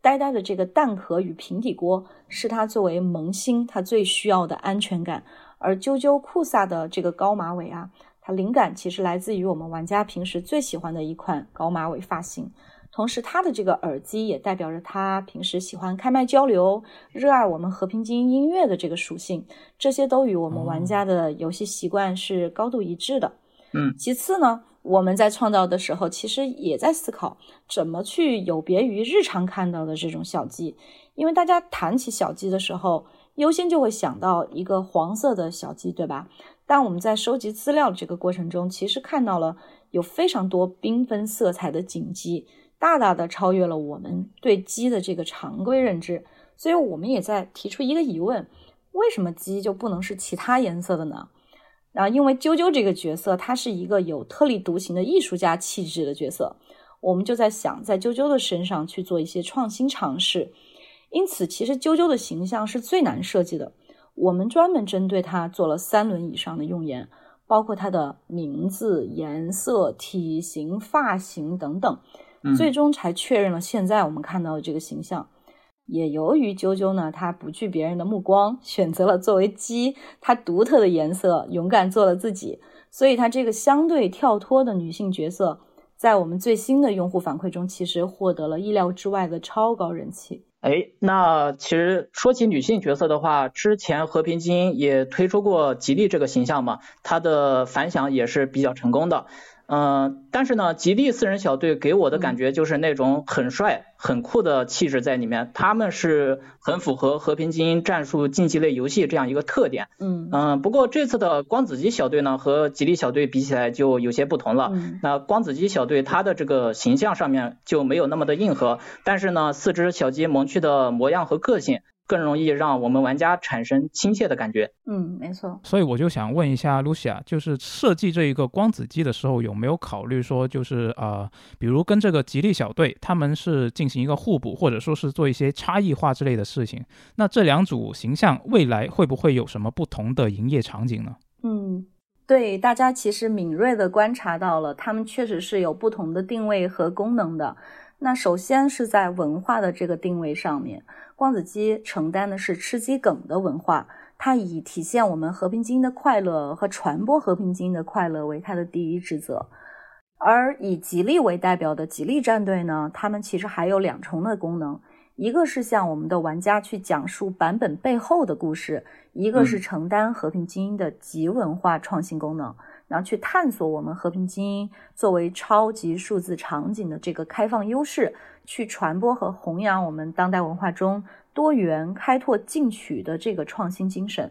呆呆的这个蛋壳与平底锅是他作为萌新他最需要的安全感。而啾啾酷飒的这个高马尾啊。它灵感其实来自于我们玩家平时最喜欢的一款高马尾发型，同时它的这个耳机也代表着他平时喜欢开麦交流、热爱我们和平精英音乐的这个属性，这些都与我们玩家的游戏习惯是高度一致的。嗯，其次呢，我们在创造的时候其实也在思考怎么去有别于日常看到的这种小鸡，因为大家谈起小鸡的时候，优先就会想到一个黄色的小鸡，对吧？但我们在收集资料这个过程中，其实看到了有非常多缤纷色彩的锦鸡，大大的超越了我们对鸡的这个常规认知。所以，我们也在提出一个疑问：为什么鸡就不能是其他颜色的呢？啊，因为啾啾这个角色，他是一个有特立独行的艺术家气质的角色，我们就在想，在啾啾的身上去做一些创新尝试。因此，其实啾啾的形象是最难设计的。我们专门针对它做了三轮以上的用研，包括它的名字、颜色、体型、发型等等，最终才确认了现在我们看到的这个形象。也由于啾啾呢，它不惧别人的目光，选择了作为鸡，它独特的颜色，勇敢做了自己，所以它这个相对跳脱的女性角色，在我们最新的用户反馈中，其实获得了意料之外的超高人气。哎，那其实说起女性角色的话，之前和平精英也推出过吉利这个形象嘛，它的反响也是比较成功的。嗯，但是呢，吉利四人小队给我的感觉就是那种很帅、很酷的气质在里面，他们是很符合和平精英战术竞技类游戏这样一个特点。嗯嗯，不过这次的光子机小队呢，和吉利小队比起来就有些不同了。那光子机小队它的这个形象上面就没有那么的硬核，但是呢，四只小鸡萌趣的模样和个性。更容易让我们玩家产生亲切的感觉。嗯，没错。所以我就想问一下 Lucia，就是设计这一个光子机的时候，有没有考虑说，就是呃，比如跟这个吉利小队，他们是进行一个互补，或者说是做一些差异化之类的事情？那这两组形象未来会不会有什么不同的营业场景呢？嗯，对，大家其实敏锐的观察到了，他们确实是有不同的定位和功能的。那首先是在文化的这个定位上面，光子鸡承担的是吃鸡梗的文化，它以体现我们和平精英的快乐和传播和平精英的快乐为它的第一职责。而以吉利为代表的吉利战队呢，他们其实还有两重的功能，一个是向我们的玩家去讲述版本背后的故事，一个是承担和平精英的极文化创新功能。然后去探索我们和平精英作为超级数字场景的这个开放优势，去传播和弘扬我们当代文化中多元、开拓、进取的这个创新精神。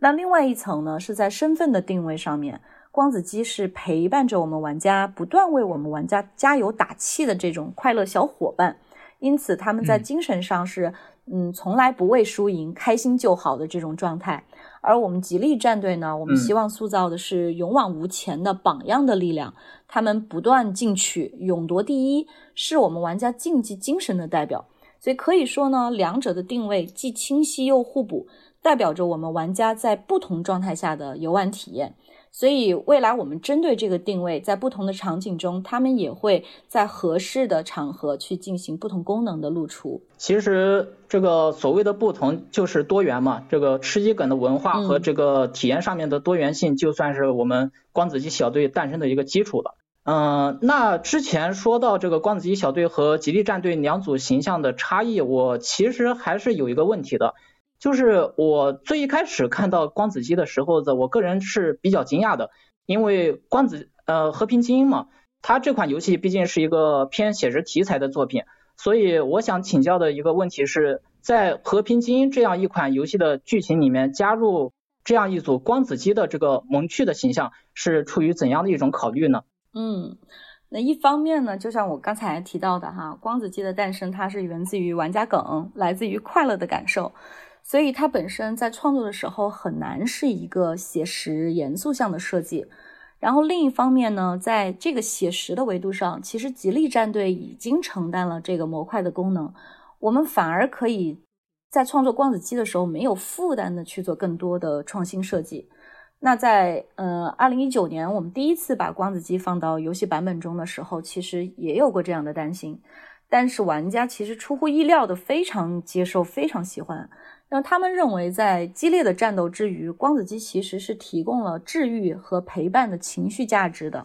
那另外一层呢，是在身份的定位上面，光子机是陪伴着我们玩家，不断为我们玩家加油打气的这种快乐小伙伴。因此，他们在精神上是嗯，从来不为输赢，开心就好的这种状态。而我们吉利战队呢，我们希望塑造的是勇往无前的榜样的力量。他们不断进取，勇夺第一，是我们玩家竞技精神的代表。所以可以说呢，两者的定位既清晰又互补，代表着我们玩家在不同状态下的游玩体验。所以未来我们针对这个定位，在不同的场景中，他们也会在合适的场合去进行不同功能的露出。其实这个所谓的不同就是多元嘛，这个吃鸡梗的文化和这个体验上面的多元性，就算是我们光子鸡小队诞生的一个基础了。嗯，那之前说到这个光子鸡小队和吉利战队两组形象的差异，我其实还是有一个问题的。就是我最一开始看到光子机的时候的，我个人是比较惊讶的，因为光子呃和平精英嘛，它这款游戏毕竟是一个偏写实题材的作品，所以我想请教的一个问题是在和平精英这样一款游戏的剧情里面加入这样一组光子机的这个萌趣的形象，是出于怎样的一种考虑呢？嗯，那一方面呢，就像我刚才提到的哈，光子机的诞生它是源自于玩家梗，来自于快乐的感受。所以它本身在创作的时候很难是一个写实严肃向的设计。然后另一方面呢，在这个写实的维度上，其实吉利战队已经承担了这个模块的功能，我们反而可以在创作光子机的时候没有负担的去做更多的创新设计。那在呃二零一九年我们第一次把光子机放到游戏版本中的时候，其实也有过这样的担心，但是玩家其实出乎意料的非常接受，非常喜欢。那他们认为，在激烈的战斗之余，光子鸡其实是提供了治愈和陪伴的情绪价值的。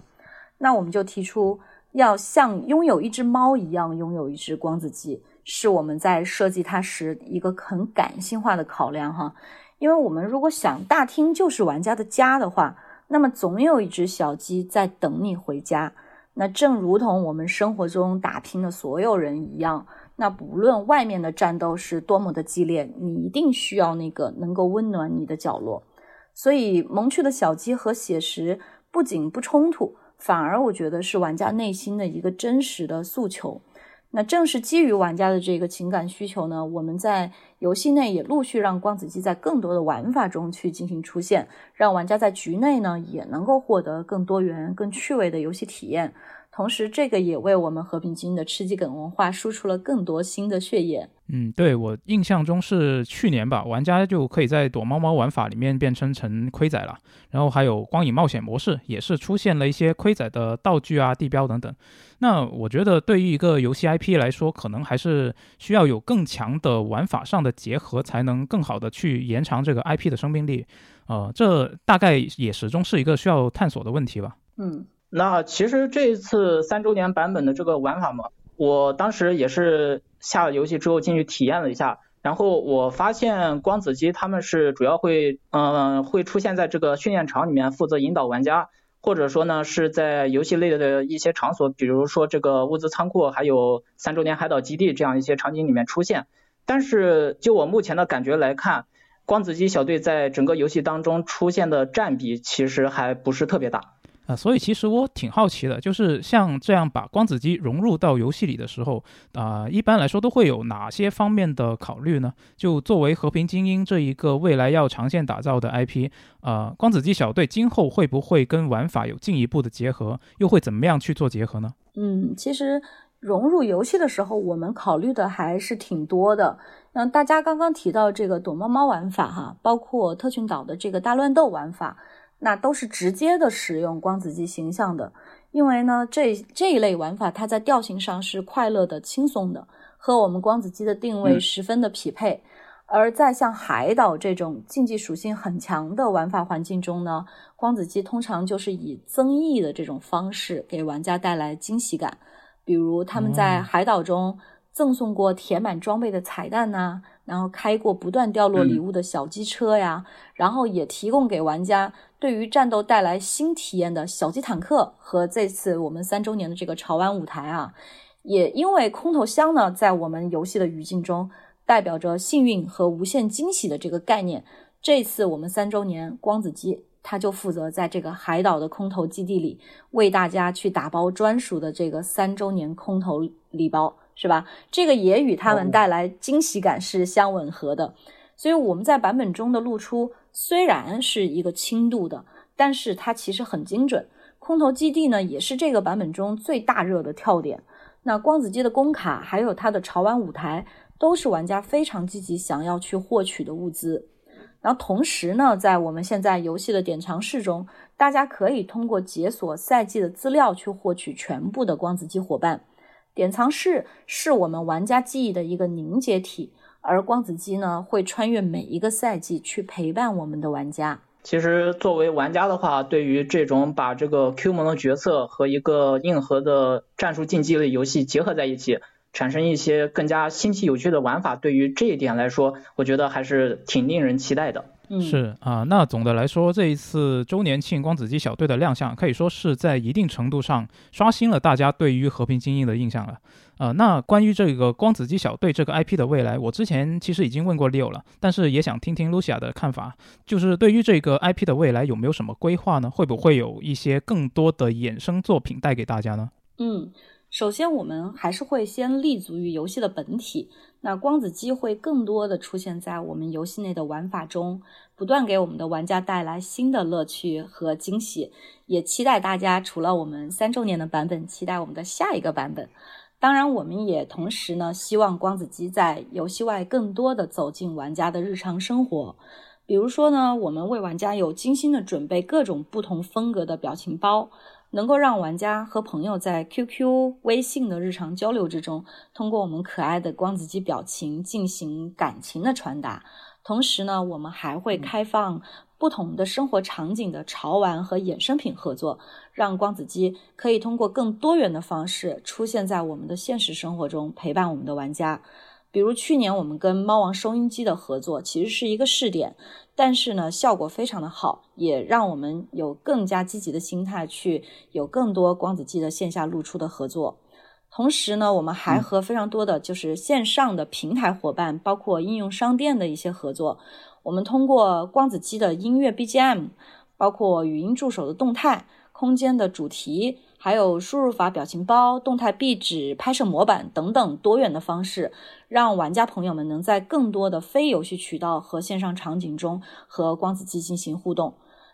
那我们就提出，要像拥有一只猫一样拥有一只光子鸡，是我们在设计它时一个很感性化的考量哈。因为我们如果想大厅就是玩家的家的话，那么总有一只小鸡在等你回家。那正如同我们生活中打拼的所有人一样。那不论外面的战斗是多么的激烈，你一定需要那个能够温暖你的角落。所以，萌趣的小鸡和写实不仅不冲突，反而我觉得是玩家内心的一个真实的诉求。那正是基于玩家的这个情感需求呢，我们在游戏内也陆续让光子机在更多的玩法中去进行出现，让玩家在局内呢也能够获得更多元、更趣味的游戏体验。同时，这个也为我们和平精英的吃鸡梗文化输出了更多新的血液。嗯，对我印象中是去年吧，玩家就可以在躲猫猫玩法里面变身成盔仔了。然后还有光影冒险模式，也是出现了一些盔仔的道具啊、地标等等。那我觉得对于一个游戏 IP 来说，可能还是需要有更强的玩法上的结合，才能更好的去延长这个 IP 的生命力。呃，这大概也始终是一个需要探索的问题吧。嗯。那其实这一次三周年版本的这个玩法嘛，我当时也是下了游戏之后进去体验了一下，然后我发现光子机他们是主要会，嗯，会出现在这个训练场里面负责引导玩家，或者说呢是在游戏类的一些场所，比如说这个物资仓库，还有三周年海岛基地这样一些场景里面出现。但是就我目前的感觉来看，光子机小队在整个游戏当中出现的占比其实还不是特别大。啊，所以其实我挺好奇的，就是像这样把光子机融入到游戏里的时候，啊，一般来说都会有哪些方面的考虑呢？就作为和平精英这一个未来要长线打造的 IP，啊，光子机小队今后会不会跟玩法有进一步的结合？又会怎么样去做结合呢？嗯，其实融入游戏的时候，我们考虑的还是挺多的。那大家刚刚提到这个躲猫猫玩法，哈，包括特训岛的这个大乱斗玩法。那都是直接的使用光子机形象的，因为呢，这这一类玩法它在调性上是快乐的、轻松的，和我们光子机的定位十分的匹配。而在像海岛这种竞技属性很强的玩法环境中呢，光子机通常就是以增益的这种方式给玩家带来惊喜感，比如他们在海岛中赠送过填满装备的彩蛋呐。然后开过不断掉落礼物的小机车呀，然后也提供给玩家对于战斗带来新体验的小机坦克和这次我们三周年的这个潮玩舞台啊，也因为空投箱呢，在我们游戏的语境中代表着幸运和无限惊喜的这个概念，这次我们三周年光子机它就负责在这个海岛的空投基地里为大家去打包专属的这个三周年空投礼包。是吧？这个也与他们带来惊喜感是相吻合的，所以我们在版本中的露出虽然是一个轻度的，但是它其实很精准。空投基地呢，也是这个版本中最大热的跳点。那光子机的工卡还有它的潮玩舞台，都是玩家非常积极想要去获取的物资。然后同时呢，在我们现在游戏的典藏室中，大家可以通过解锁赛季的资料去获取全部的光子机伙伴。典藏室是我们玩家记忆的一个凝结体，而光子机呢会穿越每一个赛季去陪伴我们的玩家。其实作为玩家的话，对于这种把这个 Q 萌的角色和一个硬核的战术竞技类游戏结合在一起，产生一些更加新奇有趣的玩法，对于这一点来说，我觉得还是挺令人期待的。是啊，那总的来说，这一次周年庆光子机小队的亮相，可以说是在一定程度上刷新了大家对于和平精英的印象了。呃，那关于这个光子机小队这个 IP 的未来，我之前其实已经问过 Leo 了，但是也想听听 Lucia 的看法，就是对于这个 IP 的未来有没有什么规划呢？会不会有一些更多的衍生作品带给大家呢？嗯。首先，我们还是会先立足于游戏的本体。那光子机会更多的出现在我们游戏内的玩法中，不断给我们的玩家带来新的乐趣和惊喜。也期待大家除了我们三周年的版本，期待我们的下一个版本。当然，我们也同时呢，希望光子机在游戏外更多的走进玩家的日常生活。比如说呢，我们为玩家有精心的准备各种不同风格的表情包。能够让玩家和朋友在 QQ、微信的日常交流之中，通过我们可爱的光子机表情进行感情的传达。同时呢，我们还会开放不同的生活场景的潮玩和衍生品合作，让光子机可以通过更多元的方式出现在我们的现实生活中，陪伴我们的玩家。比如去年我们跟猫王收音机的合作，其实是一个试点，但是呢，效果非常的好，也让我们有更加积极的心态去有更多光子机的线下露出的合作。同时呢，我们还和非常多的就是线上的平台伙伴，包括应用商店的一些合作。我们通过光子机的音乐 BGM，包括语音助手的动态。空间的主题，还有输入法表情包、动态壁纸、拍摄模板等等多元的方式，让玩家朋友们能在更多的非游戏渠道和线上场景中和光子机进行互动。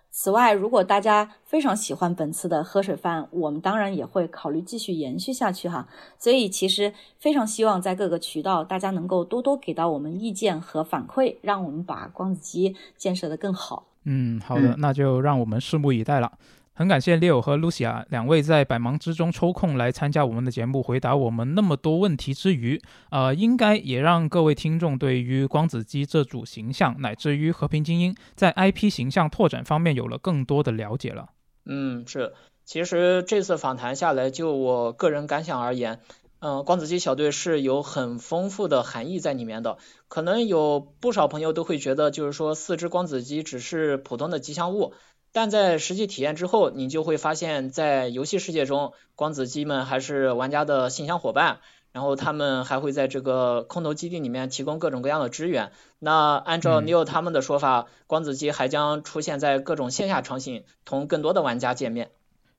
此外，如果大家非常喜欢本次的喝水饭，我们当然也会考虑继续延续下去哈。所以，其实非常希望在各个渠道，大家能够多多给到我们意见和反馈，让我们把光子机建设得更好。嗯，好的，那就让我们拭目以待了。很感谢 Leo 和 Lucia 两位在百忙之中抽空来参加我们的节目，回答我们那么多问题之余，呃，应该也让各位听众对于光子机这组形象，乃至于和平精英在 IP 形象拓展方面有了更多的了解了。嗯，是，其实这次访谈下来，就我个人感想而言，嗯，光子机小队是有很丰富的含义在里面的。可能有不少朋友都会觉得，就是说四只光子机只是普通的吉祥物。但在实际体验之后，你就会发现，在游戏世界中，光子机们还是玩家的信箱伙伴，然后他们还会在这个空投基地里面提供各种各样的支援。那按照 Neil 他们的说法，光子机还将出现在各种线下场景，同更多的玩家见面。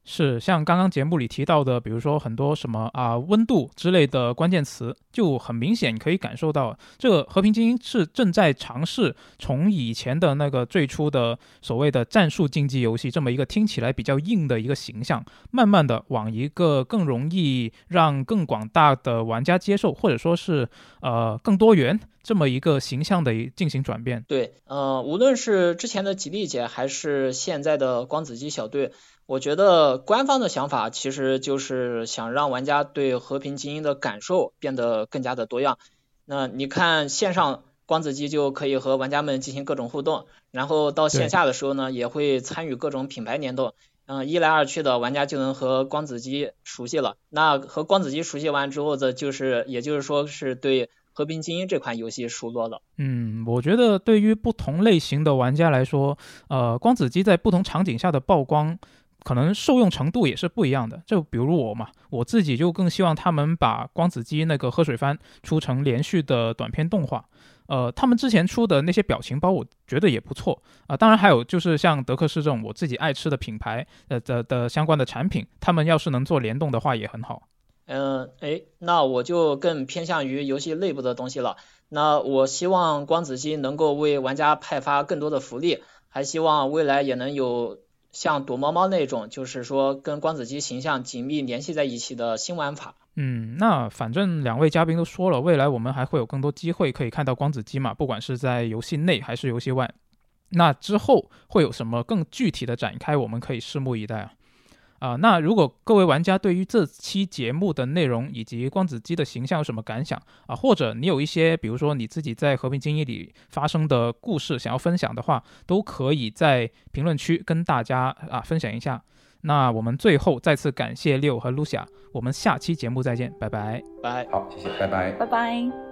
是像刚刚节目里提到的，比如说很多什么啊温度之类的关键词，就很明显可以感受到，这个和平精英是正在尝试从以前的那个最初的所谓的战术竞技游戏这么一个听起来比较硬的一个形象，慢慢的往一个更容易让更广大的玩家接受，或者说是呃更多元这么一个形象的进行转变。对，呃，无论是之前的吉利姐，还是现在的光子机小队。我觉得官方的想法其实就是想让玩家对和平精英的感受变得更加的多样。那你看线上光子机就可以和玩家们进行各种互动，然后到线下的时候呢，也会参与各种品牌联动。嗯，一来二去的玩家就能和光子机熟悉了。那和光子机熟悉完之后的，就是也就是说是对和平精英这款游戏熟络了。嗯，我觉得对于不同类型的玩家来说，呃，光子机在不同场景下的曝光。可能受用程度也是不一样的。就比如我嘛，我自己就更希望他们把光子机那个喝水番出成连续的短片动画。呃，他们之前出的那些表情包，我觉得也不错啊。当然还有就是像德克士这种我自己爱吃的品牌呃的的相关的产品，他们要是能做联动的话也很好。嗯，哎，那我就更偏向于游戏内部的东西了。那我希望光子机能够为玩家派发更多的福利，还希望未来也能有。像躲猫猫那种，就是说跟光子机形象紧密联系在一起的新玩法。嗯，那反正两位嘉宾都说了，未来我们还会有更多机会可以看到光子机嘛，不管是在游戏内还是游戏外。那之后会有什么更具体的展开，我们可以拭目以待啊。啊，那如果各位玩家对于这期节目的内容以及光子机的形象有什么感想啊，或者你有一些，比如说你自己在和平精英里发生的故事想要分享的话，都可以在评论区跟大家啊分享一下。那我们最后再次感谢六和 Lucia，我们下期节目再见，拜拜。拜，好，谢谢，拜拜，拜拜。